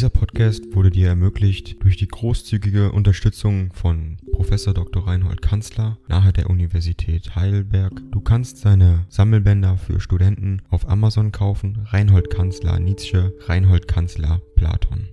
Dieser Podcast wurde dir ermöglicht durch die großzügige Unterstützung von Professor Dr. Reinhold Kanzler nahe der Universität Heidelberg. Du kannst seine Sammelbänder für Studenten auf Amazon kaufen. Reinhold Kanzler Nietzsche, Reinhold Kanzler Platon.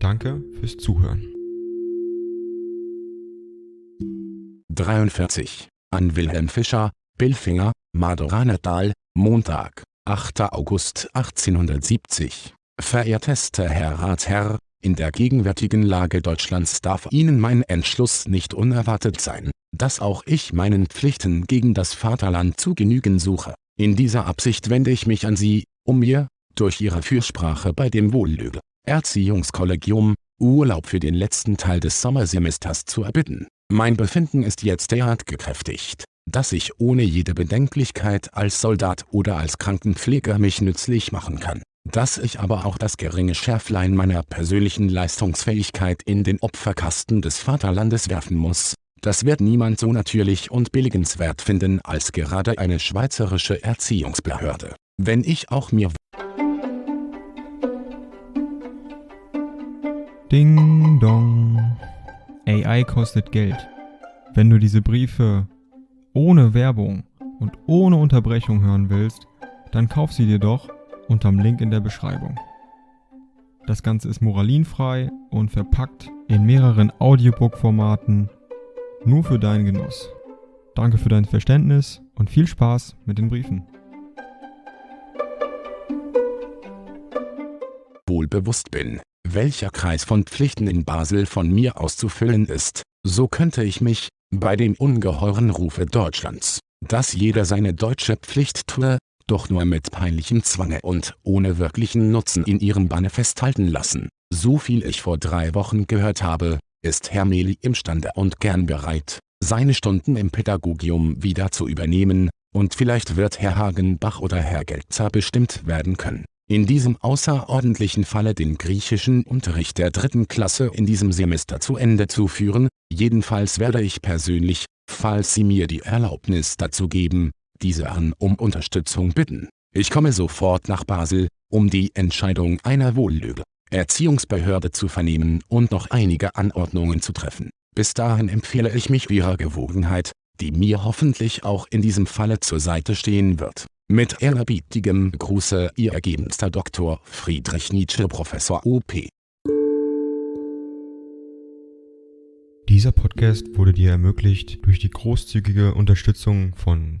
Danke fürs Zuhören. 43. An Wilhelm Fischer, Billfinger, Madoranertal, Montag, 8. August 1870. Verehrtester Herr Ratsherr, in der gegenwärtigen Lage Deutschlands darf Ihnen mein Entschluss nicht unerwartet sein, dass auch ich meinen Pflichten gegen das Vaterland zu genügen suche. In dieser Absicht wende ich mich an Sie, um mir, durch Ihre Fürsprache bei dem Wohllüge, Erziehungskollegium, Urlaub für den letzten Teil des Sommersemesters zu erbitten. Mein Befinden ist jetzt derart gekräftigt, dass ich ohne jede Bedenklichkeit als Soldat oder als Krankenpfleger mich nützlich machen kann, dass ich aber auch das geringe Schärflein meiner persönlichen Leistungsfähigkeit in den Opferkasten des Vaterlandes werfen muss, das wird niemand so natürlich und billigenswert finden als gerade eine schweizerische Erziehungsbehörde. Wenn ich auch mir Ding dong. AI kostet Geld. Wenn du diese Briefe ohne Werbung und ohne Unterbrechung hören willst, dann kauf sie dir doch unterm Link in der Beschreibung. Das Ganze ist moralinfrei und verpackt in mehreren Audiobook-Formaten nur für deinen Genuss. Danke für dein Verständnis und viel Spaß mit den Briefen. wohl bewusst bin, welcher Kreis von Pflichten in Basel von mir auszufüllen ist, so könnte ich mich, bei dem ungeheuren Rufe Deutschlands, dass jeder seine deutsche Pflicht tue, doch nur mit peinlichem Zwange und ohne wirklichen Nutzen in ihrem Banne festhalten lassen. So viel ich vor drei Wochen gehört habe, ist Herr Meli imstande und gern bereit, seine Stunden im Pädagogium wieder zu übernehmen, und vielleicht wird Herr Hagenbach oder Herr Gelzer bestimmt werden können in diesem außerordentlichen Falle den griechischen Unterricht der dritten Klasse in diesem Semester zu Ende zu führen, jedenfalls werde ich persönlich, falls Sie mir die Erlaubnis dazu geben, diese Herren um Unterstützung bitten. Ich komme sofort nach Basel, um die Entscheidung einer Wohllüge Erziehungsbehörde zu vernehmen und noch einige Anordnungen zu treffen. Bis dahin empfehle ich mich Ihrer Gewogenheit, die mir hoffentlich auch in diesem Falle zur Seite stehen wird. Mit ehrerbietigem Gruße Ihr ergebenster Dr. Friedrich Nietzsche Professor OP. Dieser Podcast wurde dir ermöglicht durch die großzügige Unterstützung von